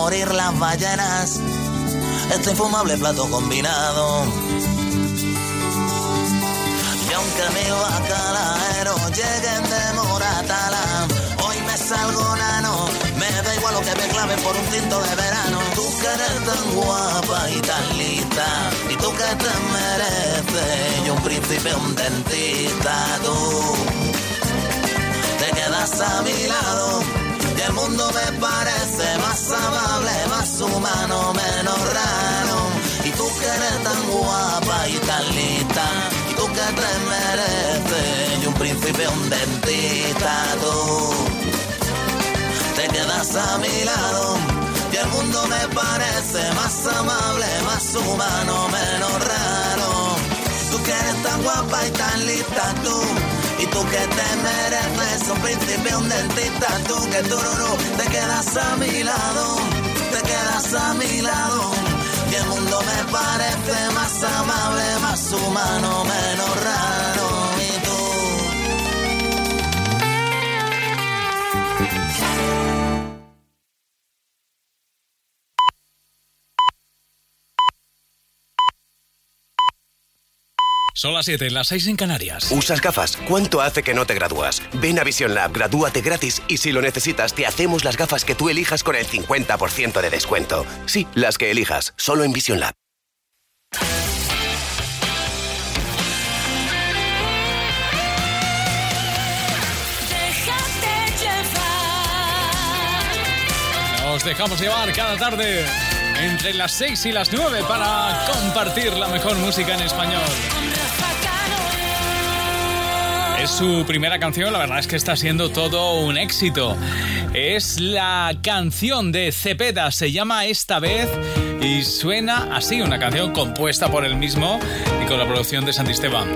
morir las ballenas. Este infumable plato combinado. Y aunque mi bacalaeros lleguen de Moratala, hoy me salgo nano. Me da igual lo que me clave por un tinto de verano. Tú que eres tan guapa y tan lista. Y tú que te mereces. Y un príncipe, un dentista, tú. Te quedas a mi lado. Y el mundo me parece más amable, más humano, menos raro. Y tú que eres tan guapa y tan lista. Y tú que te mereces. Y un príncipe, un dentista, tú te quedas a mi lado y el mundo me parece más amable, más humano, menos raro. Tú que eres tan guapa y tan lista tú. Y tú que te mereces un príncipe, un dentista, tú que tú te quedas a mi lado, te quedas a mi lado. Y el mundo me parece más amable, más humano, menos raro. Son las 7, las 6 en Canarias. ¿Usas gafas? ¿Cuánto hace que no te gradúas? Ven a Vision Lab, gradúate gratis y si lo necesitas te hacemos las gafas que tú elijas con el 50% de descuento. Sí, las que elijas, solo en Vision Lab. Déjate llevar. Nos dejamos llevar cada tarde entre las 6 y las 9 para compartir la mejor música en español. Es su primera canción, la verdad es que está siendo todo un éxito. Es la canción de Cepeda, se llama Esta vez y suena así, una canción compuesta por él mismo y con la producción de Santisteban.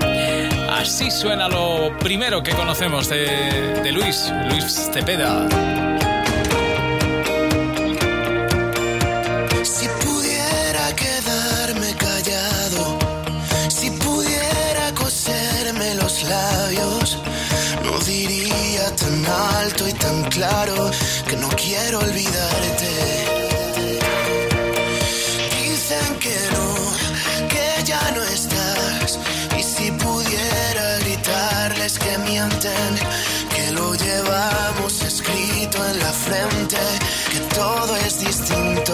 Así suena lo primero que conocemos de, de Luis, Luis Cepeda. Alto y tan claro que no quiero olvidarte. Dicen que no, que ya no estás, y si pudiera gritarles que mienten, que lo llevamos escrito en la frente, que todo es distinto.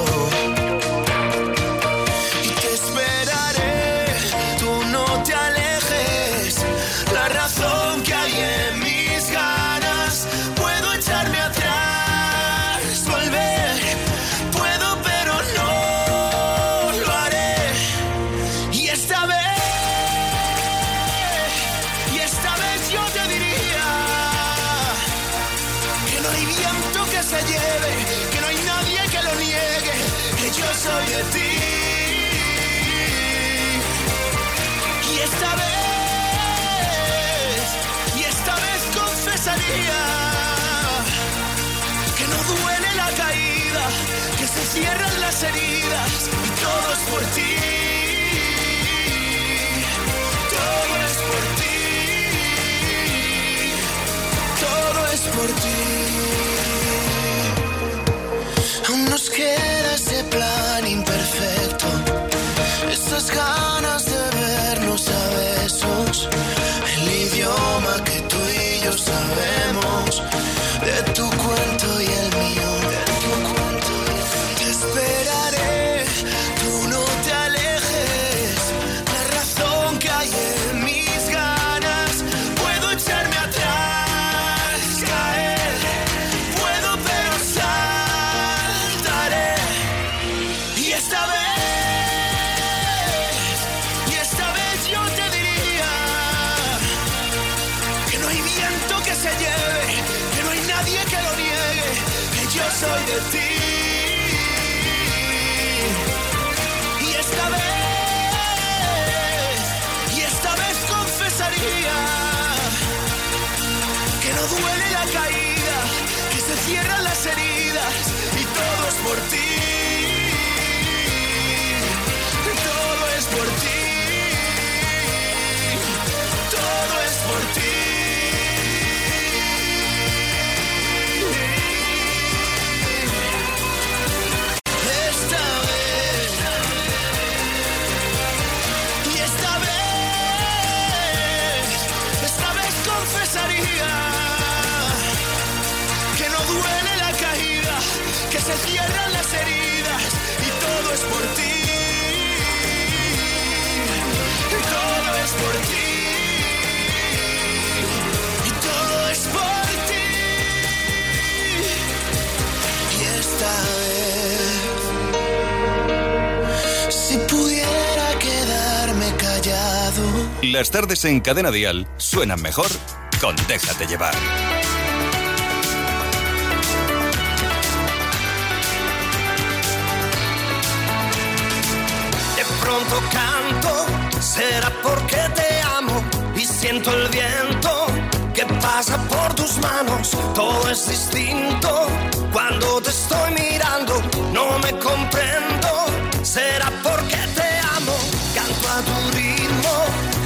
Las tardes en Cadena Dial suenan mejor con Déjate llevar. De pronto canto, será porque te amo y siento el viento que pasa por tus manos. Todo es distinto cuando te estoy mirando, no me comprendo. Será porque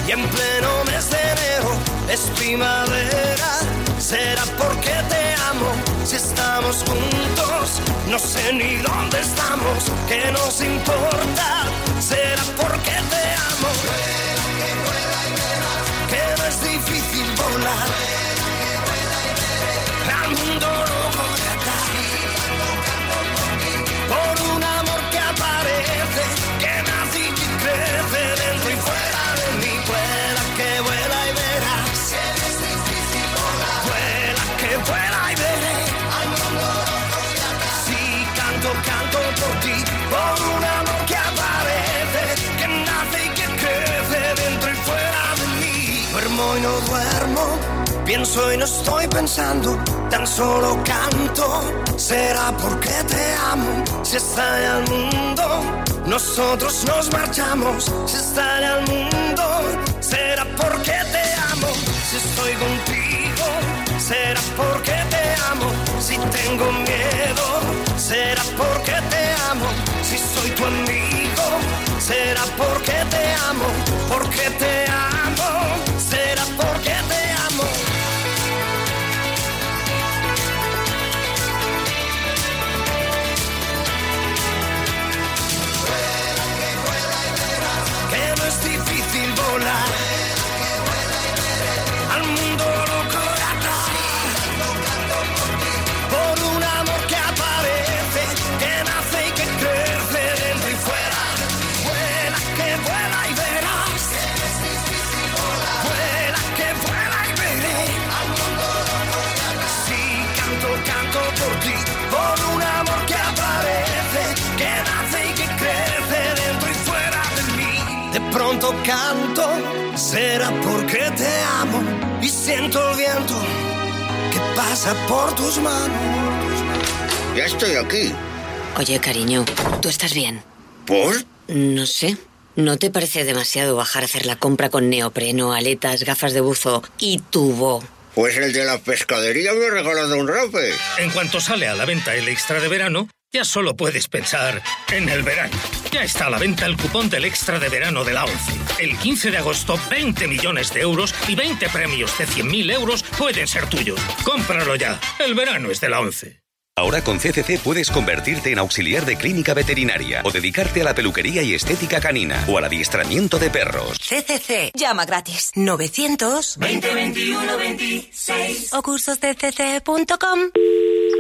y en pleno mes de enero es primavera. Será porque te amo si estamos juntos. No sé ni dónde estamos, que nos importa. Será porque te amo. Que no es difícil volar. Pienso y no estoy pensando, tan solo canto. Será porque te amo, si estalla el mundo, nosotros nos marchamos. Si estalla el mundo, será porque te amo, si estoy contigo. Será porque te amo, si tengo miedo. Será porque te amo, si soy tu amigo. Será porque te amo, porque te amo. Canto, será porque te amo y siento el viento que pasa por tus manos. Ya estoy aquí. Oye, cariño, ¿tú estás bien? ¿Por? No sé. ¿No te parece demasiado bajar a hacer la compra con neopreno, aletas, gafas de buzo y tubo? Pues el de la pescadería me ha regalado un rape. En cuanto sale a la venta el extra de verano, ya solo puedes pensar en el verano. Ya está a la venta el cupón del extra de verano de la ONCE. El 15 de agosto, 20 millones de euros y 20 premios de 100.000 euros pueden ser tuyos. Cómpralo ya. El verano es de la ONCE. Ahora con CCC puedes convertirte en auxiliar de clínica veterinaria o dedicarte a la peluquería y estética canina o al adiestramiento de perros. CCC. Llama gratis. 900 2021 26 o cursosdcc.com.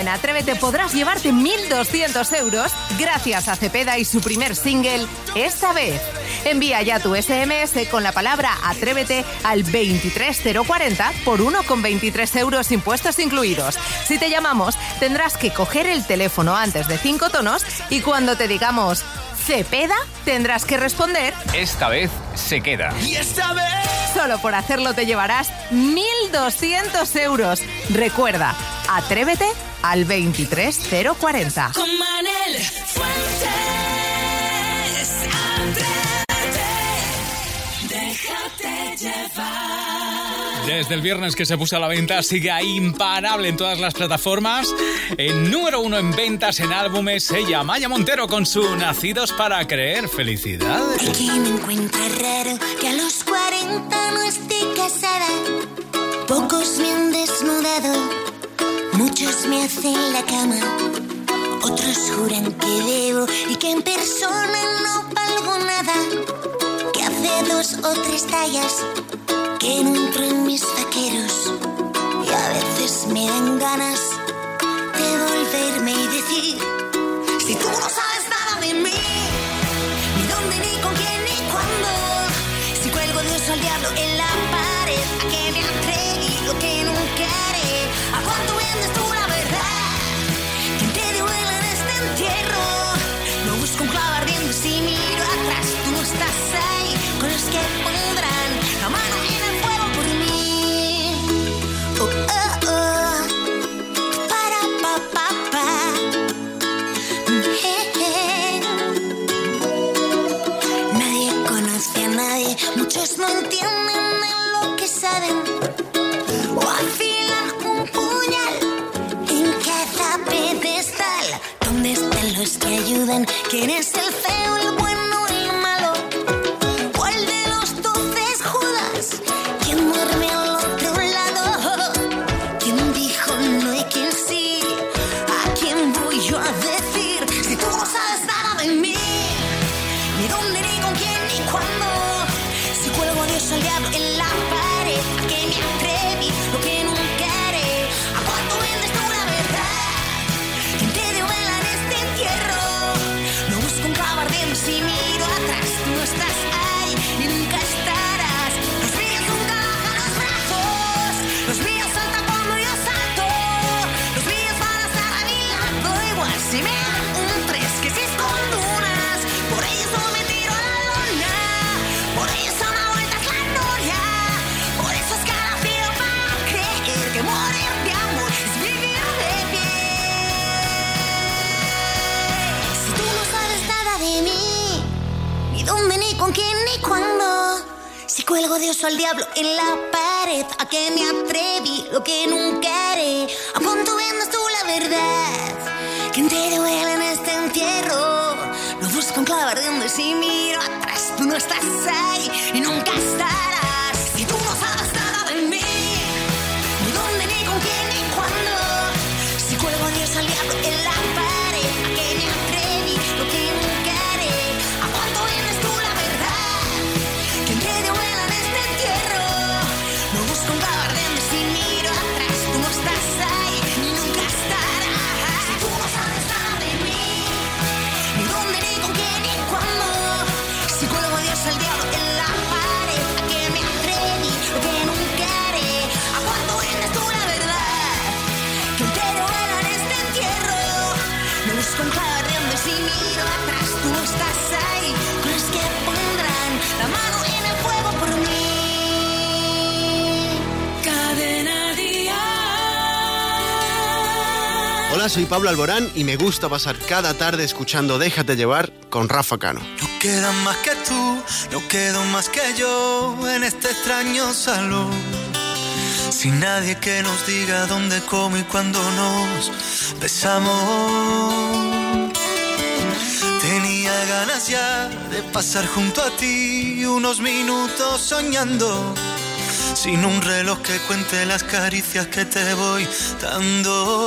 En Atrévete podrás llevarte 1.200 euros gracias a Cepeda y su primer single, Esta vez. Envía ya tu SMS con la palabra Atrévete al 23040 por 1,23 euros impuestos incluidos. Si te llamamos, tendrás que coger el teléfono antes de cinco tonos y cuando te digamos Cepeda, tendrás que responder Esta vez se queda. Y esta vez. Solo por hacerlo te llevarás 1.200 euros. Recuerda, atrévete al 23040. Con Manel Fuentes. Atrévete. Déjate llevar. Desde el viernes que se puso a la venta sigue ahí imparable en todas las plataformas. En número uno en ventas en álbumes, ella, Maya Montero, con su Nacidos para Creer. Felicidades. me encuentra raro que a los 40 no esté casada. Pocos me han desnudado, muchos me hacen la cama. Otros juran que debo y que en persona no valgo nada. Que hace dos o tres tallas que no entro en mis vaqueros y a veces me dan ganas de volverme y decir si tú no sabes ayudan? ¿Quién es el feo, en la pared, a que me atreví, lo que nunca soy Pablo Alborán y me gusta pasar cada tarde escuchando Déjate llevar con Rafa Cano. queda más que tú, no quedo más que yo en este extraño salón. Sin nadie que nos diga dónde, cómo y cuándo nos besamos. Tenía ganas ya de pasar junto a ti unos minutos soñando. Sin un reloj que cuente las caricias que te voy dando.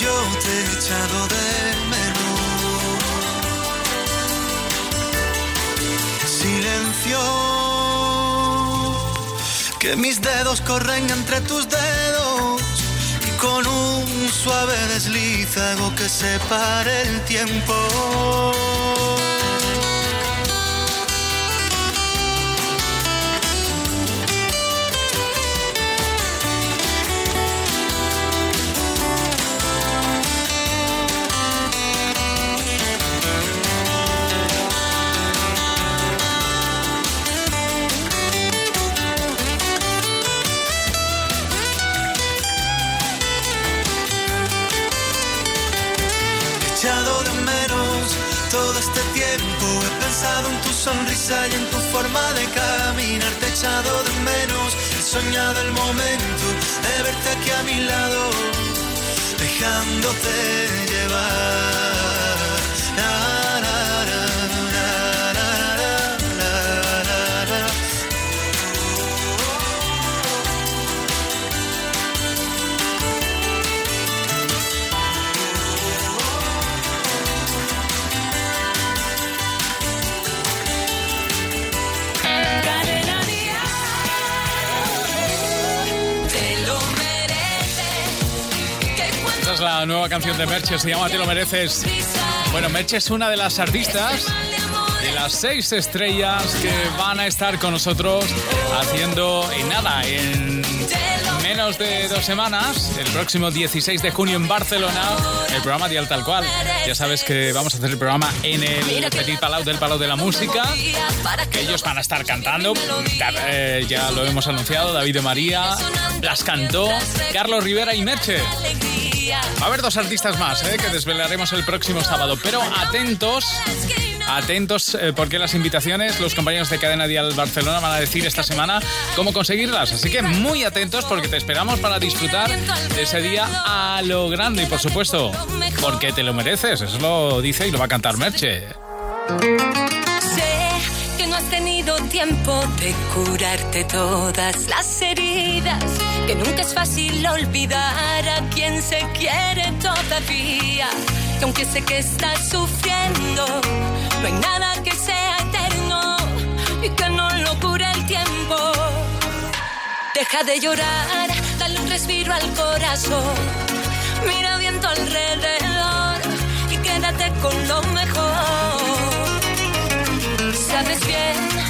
Yo te he echado de menos. Silencio. Que mis dedos corren entre tus dedos y con un suave desliz hago que se pare el tiempo. Sonrisa y en tu forma de caminar. Te he echado de menos. He soñado el momento de verte aquí a mi lado, dejándote llevar. Nueva canción de Merche, se llama Te lo mereces. Bueno, Merche es una de las artistas de las seis estrellas que van a estar con nosotros haciendo en nada, en menos de dos semanas, el próximo 16 de junio en Barcelona, el programa Dial Tal Cual. Ya sabes que vamos a hacer el programa en el Petit Palau del Palau de la Música. que ellos van a estar cantando. Eh, ya lo hemos anunciado, David de María, las cantó Carlos Rivera y Merche. Va a haber dos artistas más eh, que desvelaremos el próximo sábado, pero atentos. Atentos eh, porque las invitaciones, los compañeros de Cadena Dial Barcelona van a decir esta semana cómo conseguirlas. Así que muy atentos porque te esperamos para disfrutar de ese día a lo grande y por supuesto, porque te lo mereces. Eso lo dice y lo va a cantar Merche. Sé que no has tenido tiempo de curarte todas las heridas, que nunca es fácil olvidar a quien se quiere todavía, que aunque sé que estás sufriendo, no hay nada que sea eterno y que no lo cure el tiempo. Deja de llorar, dale un respiro al corazón, mira bien tu alrededor y quédate con lo mejor. Sabes bien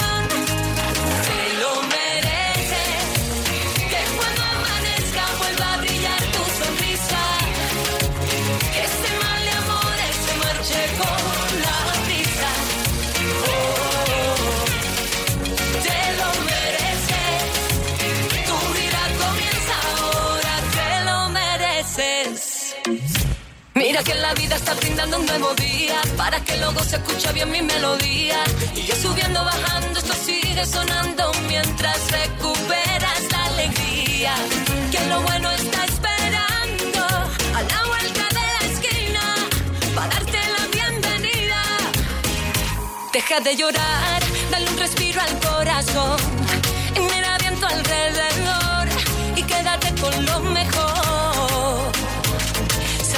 Que la vida está brindando un nuevo día para que luego se escuche bien mi melodía. Y yo subiendo, bajando, esto sigue sonando mientras recuperas la alegría. Que lo bueno está esperando a la vuelta de la esquina para darte la bienvenida. Deja de llorar, dale un respiro al corazón. Y mira bien alrededor y quédate con lo mejor.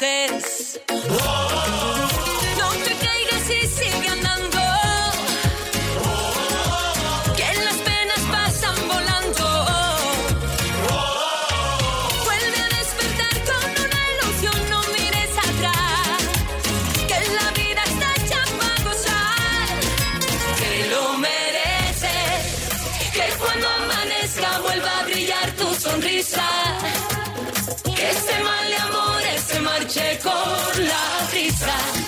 No te caigas y sigue andando. Que las penas pasan volando. Vuelve a despertar con una ilusión, no mires atrás. Que la vida está hecha para gozar. Que lo mereces. Que cuando amanezca vuelva a brillar tu sonrisa. Que ese mal marche con la brisa.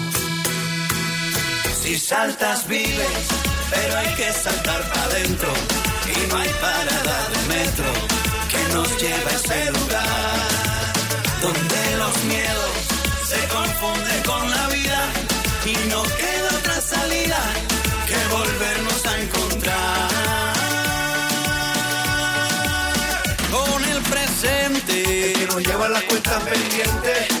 Si saltas vives, pero hay que saltar para adentro. Y no hay parada de metro que nos lleve a ese lugar donde los miedos se confunden con la vida y no queda otra salida que volvernos a encontrar con el presente. Que nos lleva las cuentas pendientes,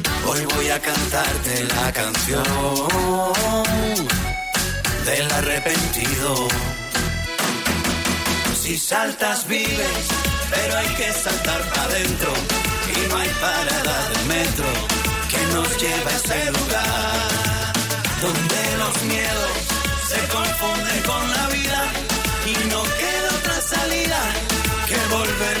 Hoy voy a cantarte la canción del arrepentido. Si saltas vives, pero hay que saltar para adentro y no hay parada de metro que nos lleve a ese lugar donde los miedos se confunden con la vida y no queda otra salida que volvernos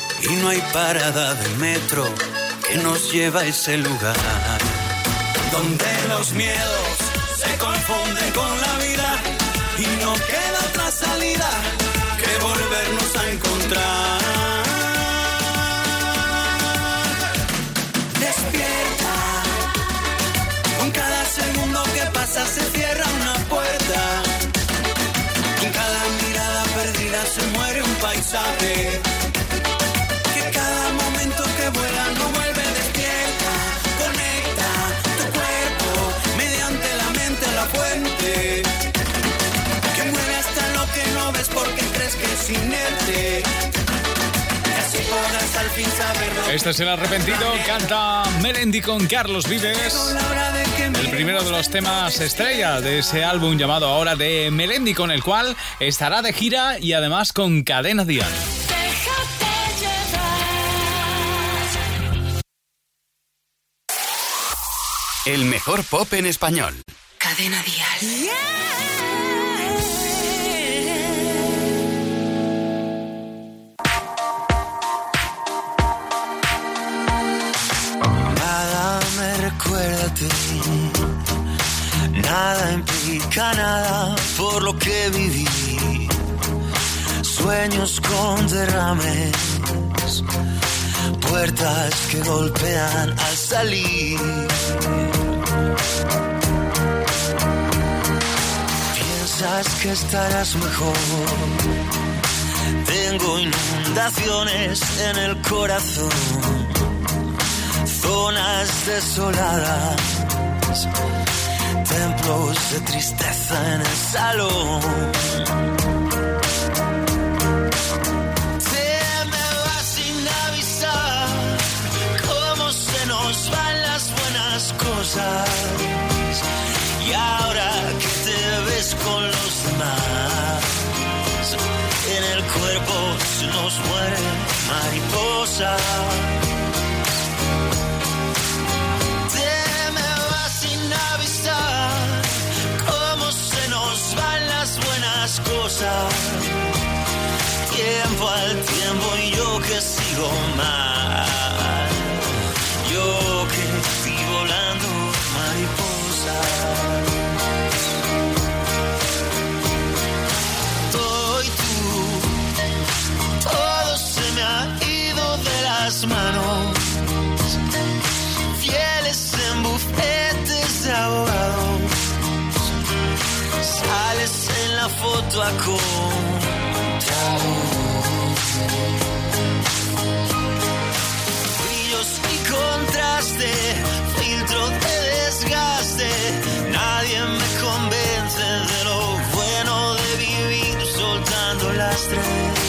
Y no hay parada de metro que nos lleva a ese lugar. Donde los miedos se confunden con la vida y no queda otra salida que volvernos a encontrar. Este es el arrepentido, canta Melendi con Carlos Vives. El primero de los temas estrella de ese álbum llamado ahora de Melendi, con el cual estará de gira y además con Cadena Dial. El mejor pop en español. Cadena Dial. Nada Nada implica nada por lo que viví. Sueños con derrames, puertas que golpean al salir. Piensas que estarás mejor. Tengo inundaciones en el corazón, zonas desoladas, templos de tristeza en el salón. Te me vas sin avisar cómo se nos van las buenas cosas. Y ahora que te ves con los demás, en el cuerpo se nos muere mariposa. Tiempo al tiempo y yo que sigo mal. Yo que estoy volando mariposa. A Brillos y contraste, filtro de desgaste. Nadie me convence de lo bueno de vivir soltando las tres.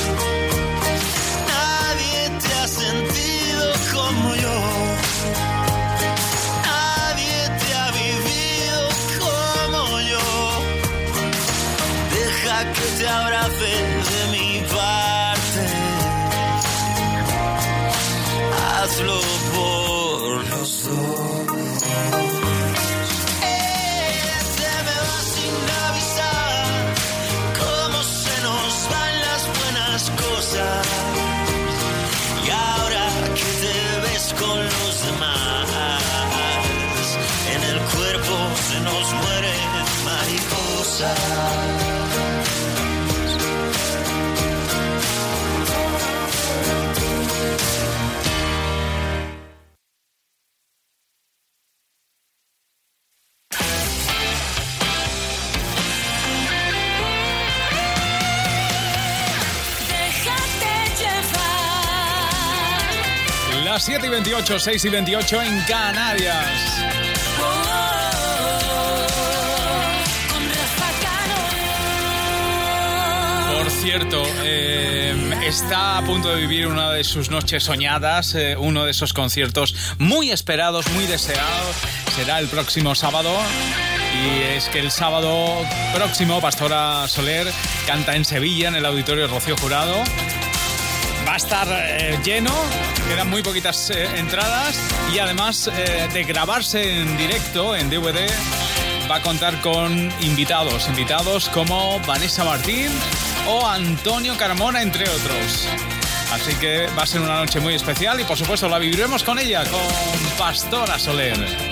Las 7 y 28, 6 y 28 en Canarias. Por cierto, eh, está a punto de vivir una de sus noches soñadas, eh, uno de esos conciertos muy esperados, muy deseados. Será el próximo sábado. Y es que el sábado próximo Pastora Soler canta en Sevilla, en el auditorio Rocío Jurado. Va a estar eh, lleno, quedan muy poquitas eh, entradas y además eh, de grabarse en directo, en DVD, va a contar con invitados, invitados como Vanessa Martín o Antonio Carmona, entre otros. Así que va a ser una noche muy especial y por supuesto la viviremos con ella, con Pastora Soler.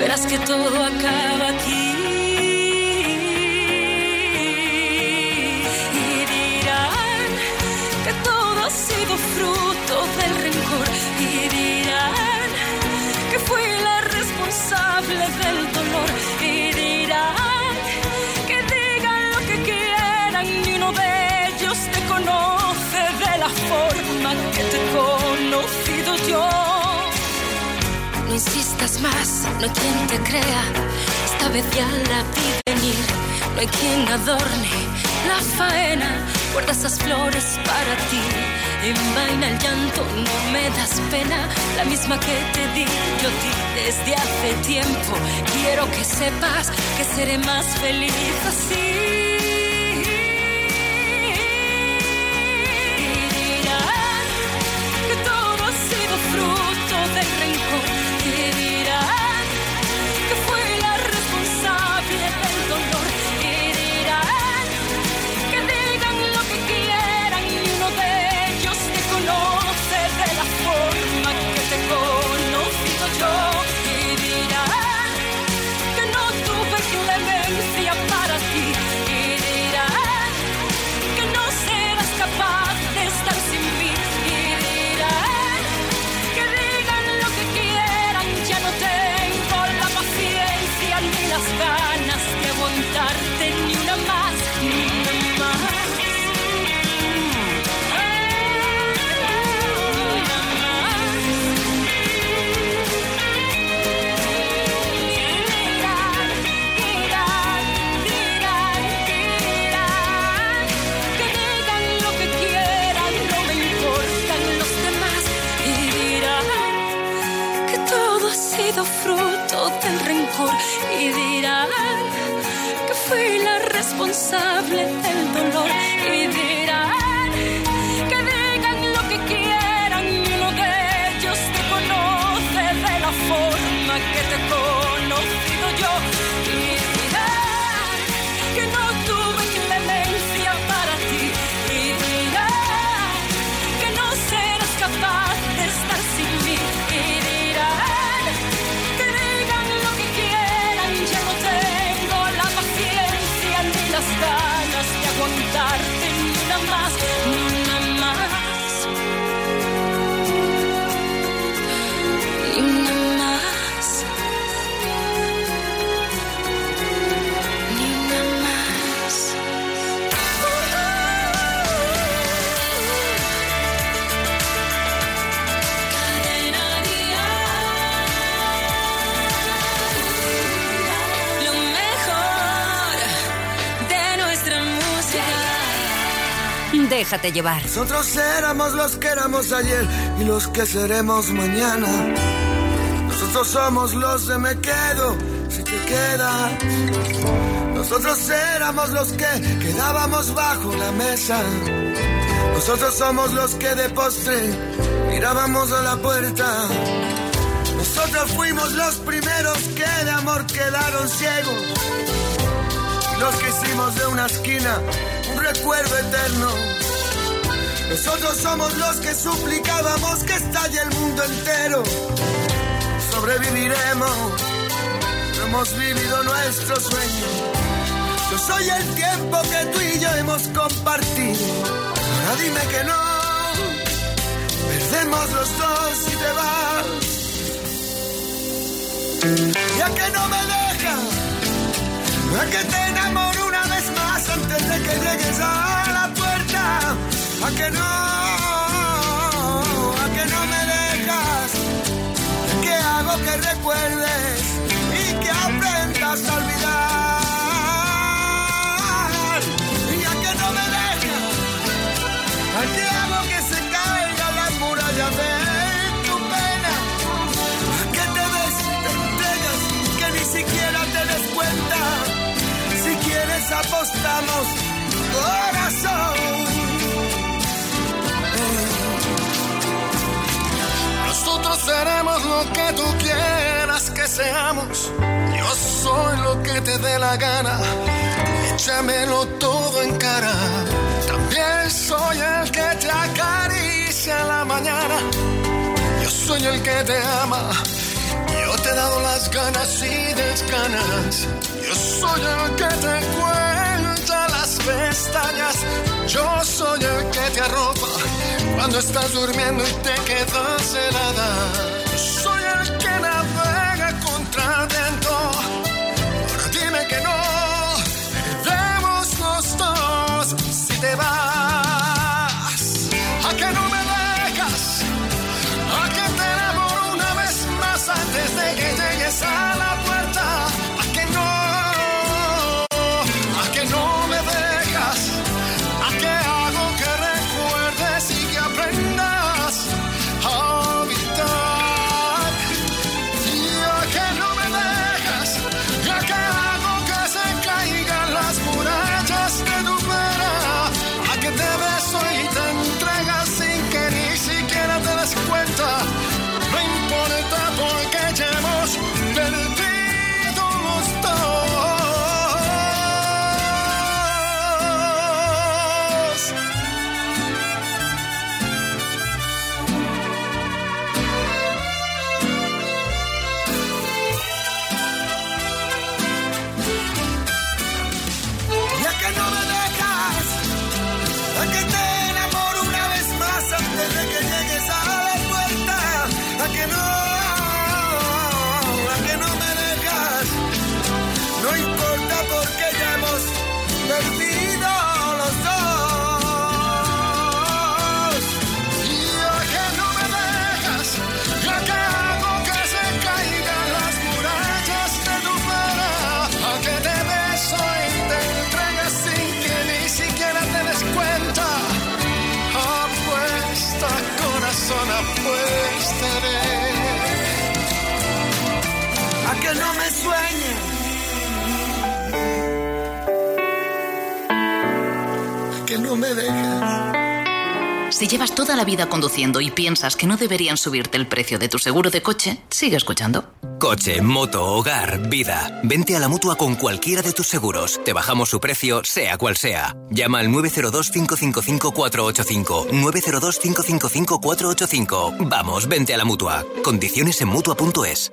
verás que todo acaba aquí. Y dirán que todo ha sido fruto del rencor. Y dirán que fui la responsable del dolor. Y dirán que digan lo que quieran, ni uno de ellos te conoce de la forma que te he conocido yo. Insistas más, no hay quien te crea. Esta vez ya la vi venir, no hay quien adorne la faena. Guarda esas flores para ti, envaina el llanto, no me das pena. La misma que te di, yo di desde hace tiempo. Quiero que sepas que seré más feliz así. Nosotros éramos los que éramos ayer y los que seremos mañana. Nosotros somos los de me quedo si te quedas. Nosotros éramos los que quedábamos bajo la mesa. Nosotros somos los que de postre mirábamos a la puerta. Nosotros fuimos los primeros que de amor quedaron ciegos. Los que hicimos de una esquina un recuerdo eterno. Nosotros somos los que suplicábamos que estalle el mundo entero. Sobreviviremos, no hemos vivido nuestro sueño. Yo soy el tiempo que tú y yo hemos compartido. Ahora dime que no, perdemos los dos y te vas. Ya que no me dejas, a que te enamoro una vez más antes de que llegues a la puerta. A que no, a que no me dejas. Que hago que recuerdes y que aprendas a olvidar. Seamos. Yo soy lo que te dé la gana. Échamelo todo en cara. También soy el que te acaricia la mañana. Yo soy el que te ama. Yo te he dado las ganas y desganas. Yo soy el que te cuenta las pestañas. Yo soy el que te arropa cuando estás durmiendo y te quedas helada. No me dejas. Si llevas toda la vida conduciendo y piensas que no deberían subirte el precio de tu seguro de coche, sigue escuchando. Coche, moto, hogar, vida. Vente a la mutua con cualquiera de tus seguros. Te bajamos su precio, sea cual sea. Llama al 902-555-485. 902-555-485. Vamos, vente a la mutua. Condiciones en mutua.es.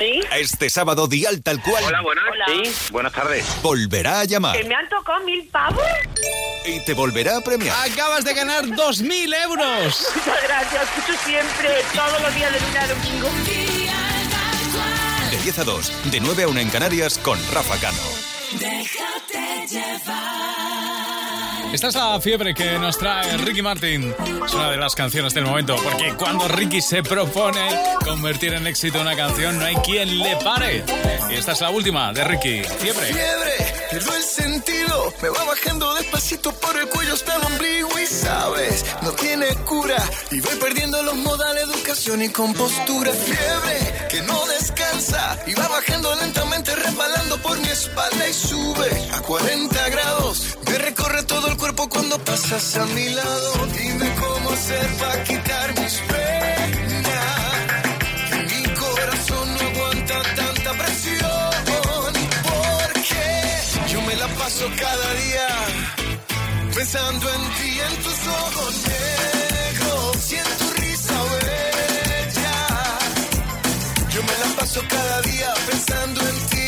Este sábado Dial tal cual. Hola, buenas. Sí, buenas tardes. Volverá a llamar. ¿Que me han tocado mil pavos? Y te volverá a premiar. Acabas de ganar 2.000 euros. Muchas gracias, escucho siempre, todos los días de lunes a domingo. De 10 a 2, de 9 a 1 en Canarias con Rafa Cano. Déjate llevar. Esta es la fiebre que nos trae Ricky Martin. Es una de las canciones del momento, porque cuando Ricky se propone convertir en éxito una canción, no hay quien le pare. Y esta es la última de Ricky. Fiebre. Fiebre, pierdo el sentido. Me va bajando despacito por el cuello hasta el ombligo y sabes, no tiene cura. Y voy perdiendo los modales, educación y compostura. Fiebre, que no descansa. Y va bajando lentamente, resbalando por mi espalda y sube a 40 grados. Me recorre todo el cuerpo cuando pasas a mi lado. Dime cómo hacer para quitar mis penas. Mi corazón no aguanta tanta presión. Porque yo me la paso cada día pensando en ti, en tus ojos negros y en tu risa bella. Yo me la paso cada día pensando en ti.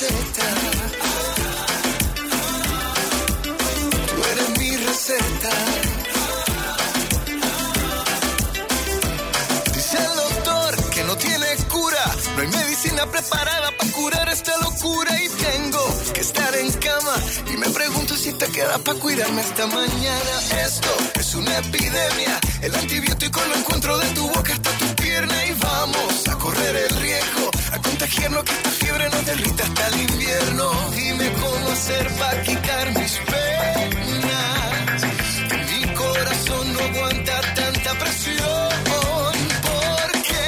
Tú eres mi receta. Dice el doctor que no tiene cura. No hay medicina preparada para curar esta locura. Y tengo que estar en cama. Y me pregunto si te queda para cuidarme esta mañana. Esto es una epidemia. El antibiótico lo encuentro de tu boca hasta tu pierna. Y vamos a correr el riesgo. A contagiarnos que esta derrita hasta el invierno. Dime cómo hacer para quitar mis penas. Mi corazón no aguanta tanta presión. Porque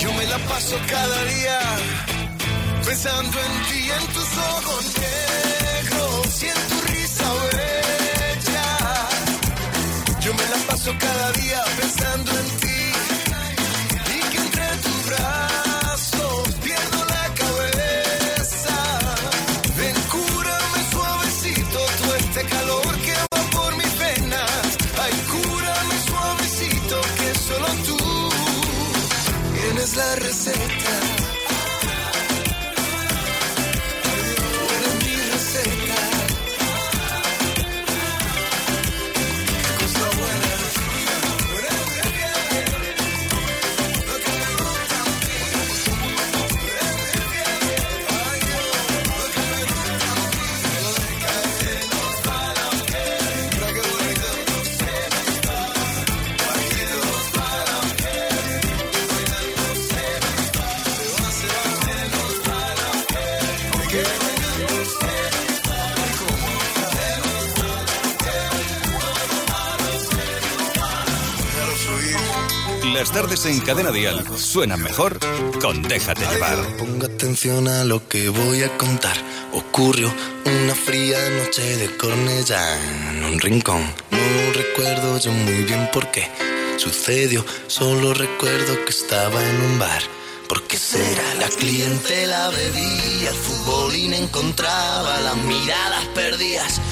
yo me la paso cada día pensando en ti, en tus ojos negros y en tu risa bella. Yo me la paso cada día pensando en ti. Tardes en Cadena Dial suenan mejor con Déjate llevar. Ponga atención a lo que voy a contar. Ocurrió una fría noche de Cornellá en un rincón. No recuerdo yo muy bien por qué sucedió. Solo recuerdo que estaba en un bar. ¿Por qué será? La clientela bebía, el futbolín encontraba las miradas perdidas,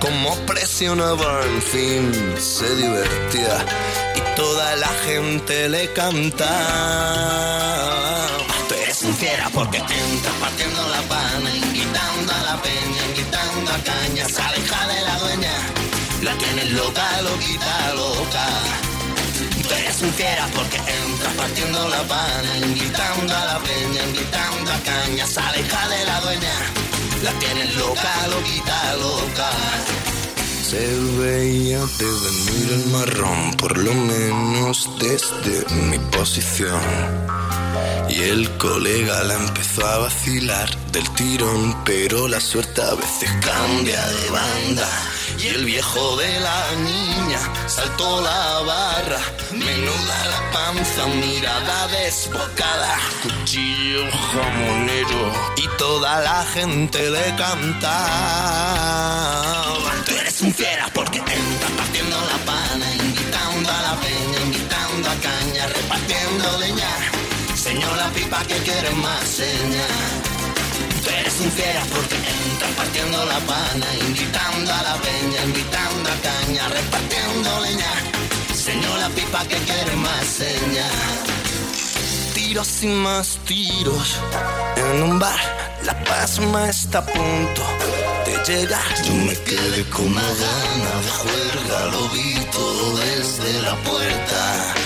como presionaba, en fin, se divertía y toda la gente le cantaba. Tú eres fiera porque entras partiendo la pana, invitando a la peña, invitando a caña, se aleja de la dueña, la tienes loca, loquita, loca. Tú eres fiera porque entras partiendo la pana, invitando a la peña, invitando a caña, se aleja de la dueña, la tienes loca, loquita, loca. Se veía de venir el marrón, por lo menos desde mi posición. Y el colega la empezó a vacilar del tirón, pero la suerte a veces cambia de banda. Y el viejo de la niña saltó la barra, menuda la panza, mirada desbocada, cuchillo jamonero y toda la gente le cantaba. Tú eres un fiera porque entras partiendo la pana, invitando a la peña, invitando a caña, repartiendo leña. Señora pipa que quiere más seña. Tú eres fiera porque entras partiendo la pana, invitando a la peña, invitando a caña, repartiendo leña. Señora pipa que quiere más seña. Tiros y más tiros en un bar, la pasma está a punto de llegar. Yo me quedé con una gana de juerga, lo vi todo desde la puerta.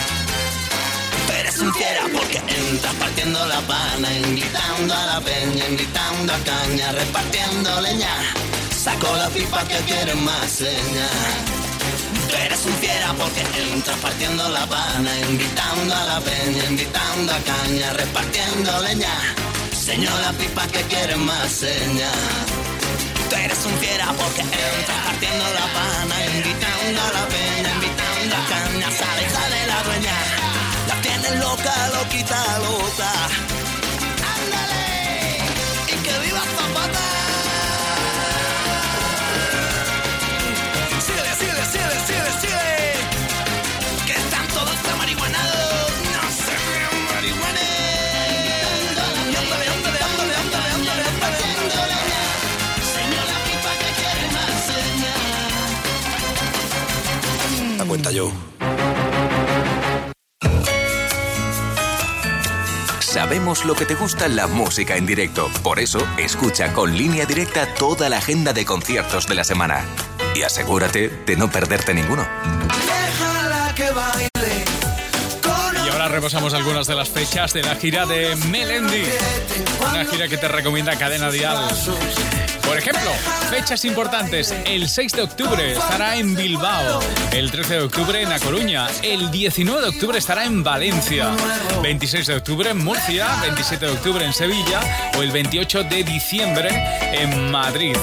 Fiera porque entras partiendo la pana, invitando a la peña, invitando a caña, repartiendo leña. Sacó la pipa que quiere más seña. Tú eres un fiera porque entras partiendo la pana, invitando a la peña, invitando a caña, repartiendo leña. Señor la pipa que quiere más seña. Tú eres un fiera porque entras partiendo la pana, invitando a la peña, invitando a caña, loca, loquita, loca. Ándale, y que viva Zapata. Síguele, síguele, síguele, síguele, síguele. Que están todos marihuanados. No se vean marihuanes. Ándale, ándale, ándale, ándale, ándale, ándale. Señor la pipa que quiere más señal. La cuenta yo. Sabemos lo que te gusta la música en directo. Por eso, escucha con línea directa toda la agenda de conciertos de la semana. Y asegúrate de no perderte ninguno. Y ahora repasamos algunas de las fechas de la gira de Melendi. Una gira que te recomienda Cadena Dial. Por ejemplo, fechas importantes. El 6 de octubre estará en Bilbao. El 13 de octubre en A Coruña. El 19 de octubre estará en Valencia. 26 de octubre en Murcia. 27 de octubre en Sevilla. O el 28 de diciembre en Madrid.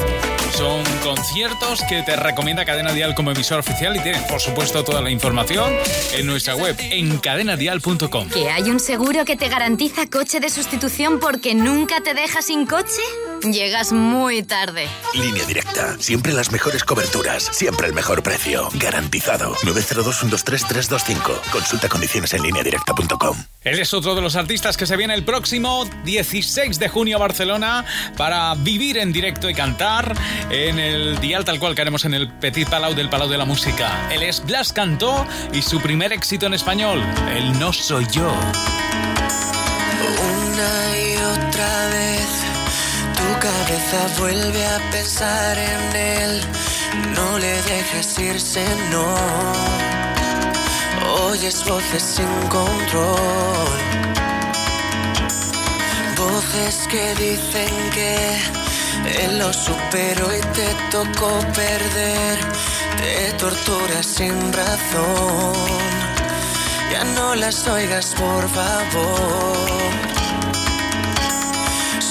Son conciertos que te recomienda Cadena Dial como emisor oficial y tienes, por supuesto, toda la información en nuestra web en cadenadial.com. ¿Que hay un seguro que te garantiza coche de sustitución porque nunca te deja sin coche? Llegas muy tarde. Línea directa. Siempre las mejores coberturas. Siempre el mejor precio. Garantizado. 902-123-325. Consulta condiciones en lineadirecta.com. Él es otro de los artistas que se viene el próximo 16 de junio a Barcelona para vivir en directo y cantar en el dial tal cual que haremos en el Petit Palau del Palau de la Música. Él es Blas Cantó y su primer éxito en español, El No Soy Yo. Una y otra vez cabeza vuelve a pensar en él. No le dejes irse, no. Oyes voces sin control. Voces que dicen que él lo superó y te tocó perder. Te torturas sin razón. Ya no las oigas, por favor.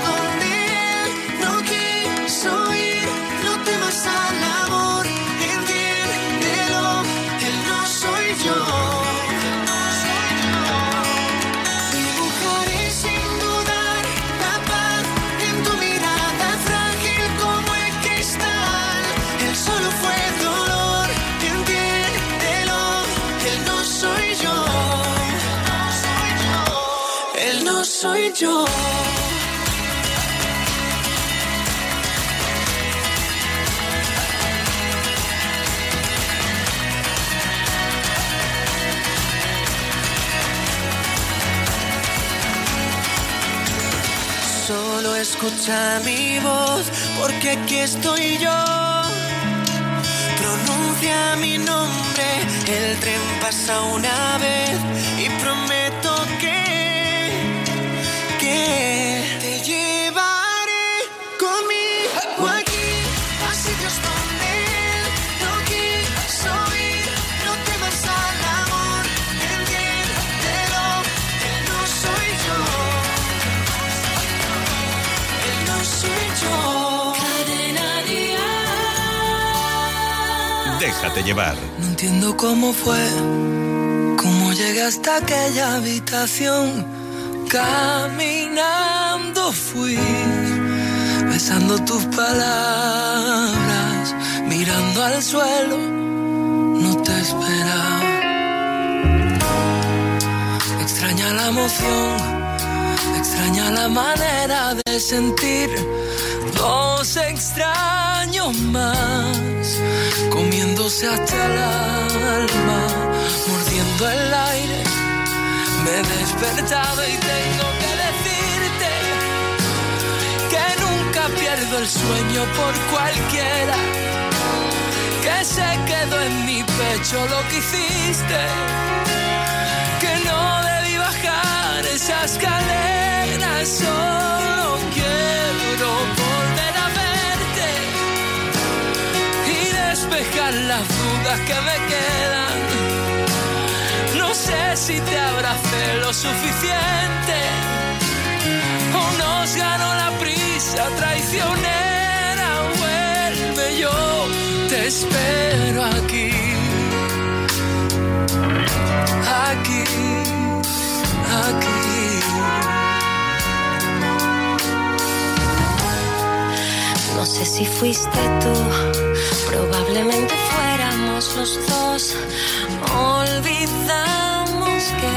a escucha mi voz, porque aquí estoy yo. Pronuncia mi nombre, el tren pasa una vez y prometo No entiendo cómo fue, cómo llegué hasta aquella habitación. Caminando fui, besando tus palabras, mirando al suelo, no te esperaba. Extraña la emoción, extraña la manera de sentir. Dos extraños más, comiéndose hasta el alma, mordiendo el aire. Me he despertado y tengo que decirte que nunca pierdo el sueño por cualquiera. Que se quedó en mi pecho lo que hiciste. Que no debí bajar esa escalera. Solo quiero las dudas que me quedan. No sé si te abracé lo suficiente o nos ganó la prisa traicionera. Vuelve yo, te espero aquí, aquí, aquí. No sé si fuiste tú, probablemente fuéramos los dos. Olvidamos que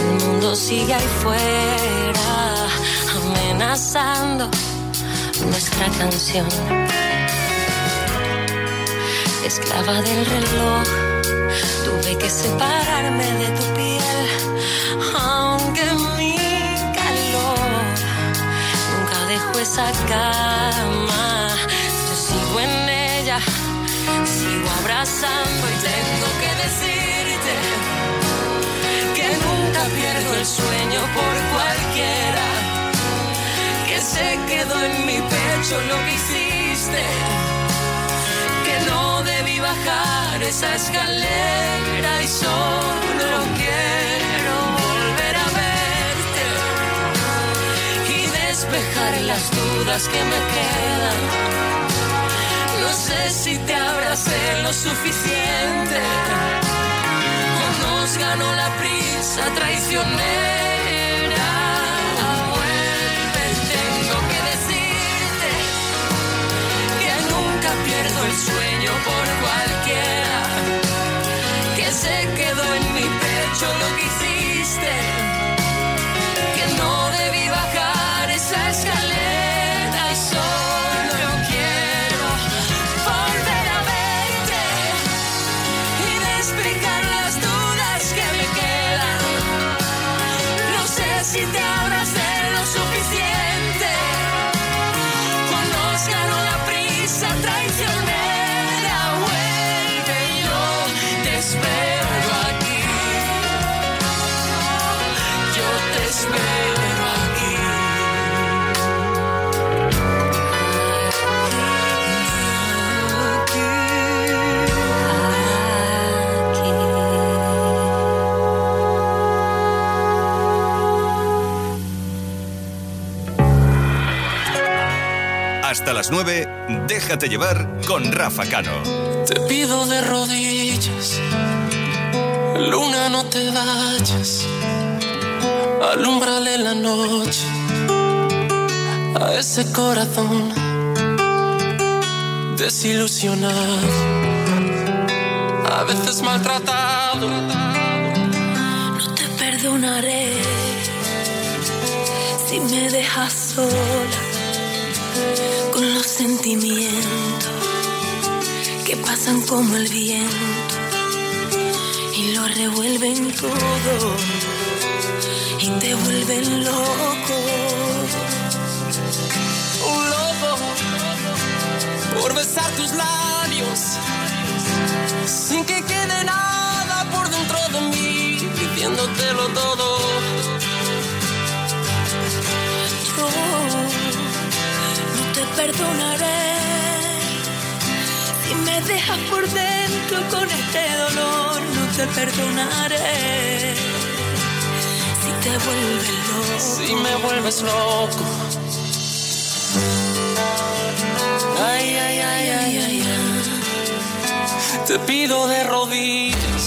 el mundo sigue ahí fuera, amenazando nuestra canción. Esclava del reloj, tuve que separarme de tu piel, aunque mi calor esa cama. Sigo abrazando y tengo que decirte que nunca pierdo el sueño por cualquiera. Que se quedó en mi pecho lo que hiciste. Que no debí bajar esa escalera y solo quiero volver a verte y despejar las dudas que me quedan. No sé si te abracé lo suficiente o nos ganó la prisa traicionera. Vuelve, tengo que decirte que nunca pierdo el sueño las 9, déjate llevar con Rafa Cano. Te pido de rodillas, luna no te vayas, alumbrale la noche a ese corazón desilusionado, a veces maltratado. No te perdonaré si me dejas sola sentimientos que pasan como el viento y lo revuelven todo y te vuelven loco. Un loco por besar tus labios sin que quede nada por dentro de mí, diciéndotelo todo. Yo perdonaré si me dejas por dentro con este dolor. No te perdonaré si te vuelves loco. Si me vuelves loco. Ay, ay, ay, ay, ay, ay. Te pido de rodillas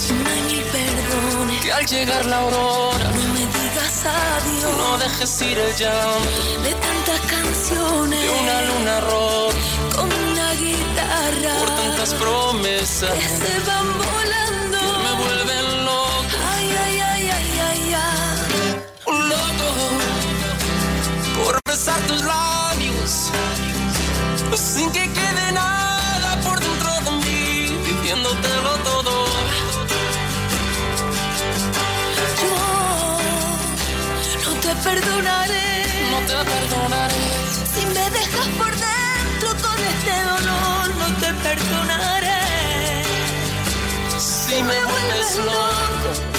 mil perdones. que al llegar la aurora No me digas adiós. no dejes ir el llanto de tantas canciones. De una luna rota con una guitarra. por tantas promesas que se van volando. me vuelven loco. Ay, ay, ay, ay, ay, ay. Un loco por besar tus labios sin que quede nada por dentro de mí, diciéndotelo todo. Yo no te perdonaré. No te perdonaré. Si me dejas por dentro con este dolor, no te perdonaré. Si me vuelves loco.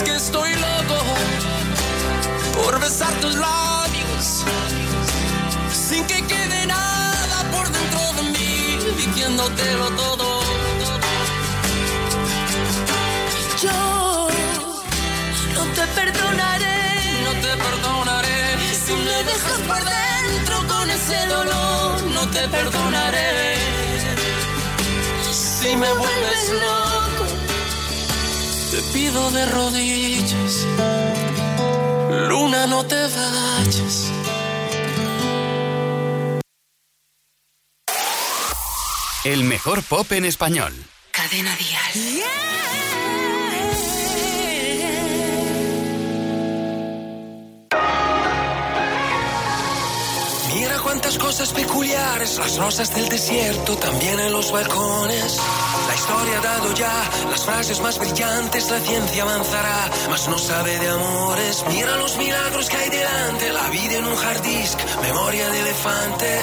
Es que estoy loco por besar tus labios sin que quede nada por dentro de mí, diciéndotelo todo. Yo no te perdonaré. No te perdonaré Si me dejas por dentro con ese dolor, no te perdonaré. Si me vuelves loco, te pido de rodillas, luna no te vayas. El mejor pop en español. Cadena Dial. Cuántas cosas peculiares, las rosas del desierto, también en los balcones. La historia ha dado ya las frases más brillantes, la ciencia avanzará, mas no sabe de amores. Mira los milagros que hay delante, la vida en un hard disk, memoria de elefante.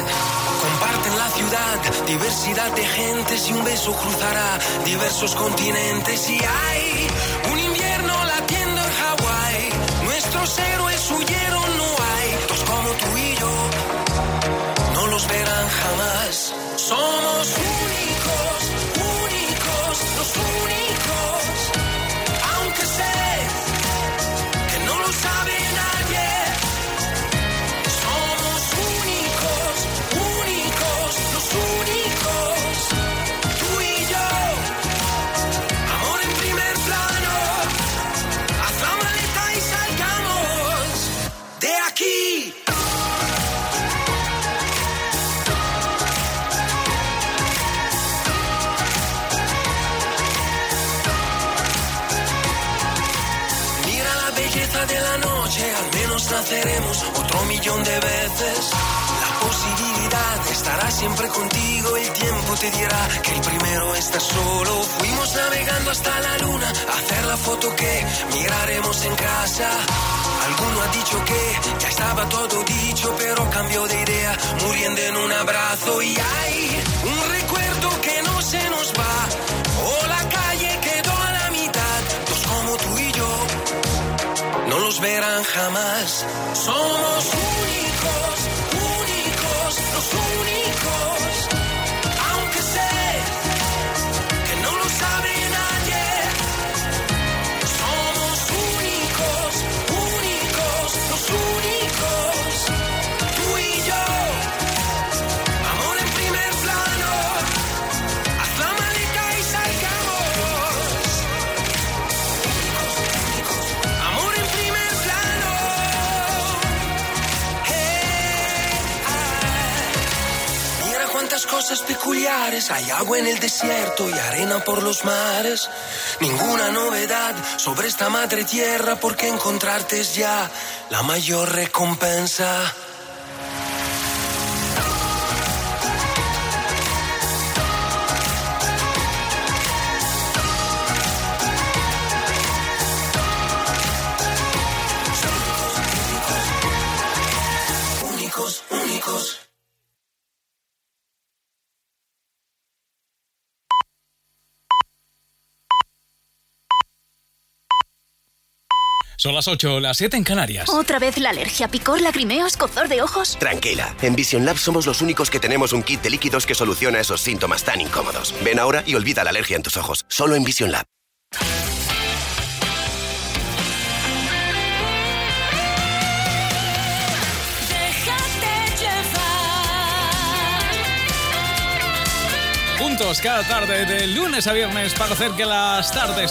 Comparten la ciudad, diversidad de gentes y un beso cruzará diversos continentes. Y hay un invierno latiendo en Hawái, nuestros héroes huyeron, no hay dos como tú y yo no los verán jamás. Somos únicos, únicos, los únicos. Otro millón de veces. La posibilidad estará siempre contigo, el tiempo te dirá que el primero está solo. Fuimos navegando hasta la luna, a hacer la foto que miraremos en casa. Alguno ha dicho que ya estaba todo dicho, pero cambió de idea, muriendo en un abrazo. Y hay jamás. Somos únicos, peculiares. Hay agua en el desierto y arena por los mares. Ninguna novedad sobre esta madre tierra porque encontrarte es ya la mayor recompensa. Son las 8, las 7 en Canarias. ¿Otra vez la alergia, picor, lagrimeos, cozor de ojos? Tranquila, en Vision Lab somos los únicos que tenemos un kit de líquidos que soluciona esos síntomas tan incómodos. Ven ahora y olvida la alergia en tus ojos, solo en Vision Lab. Juntos cada tarde, de lunes a viernes, para hacer que las tardes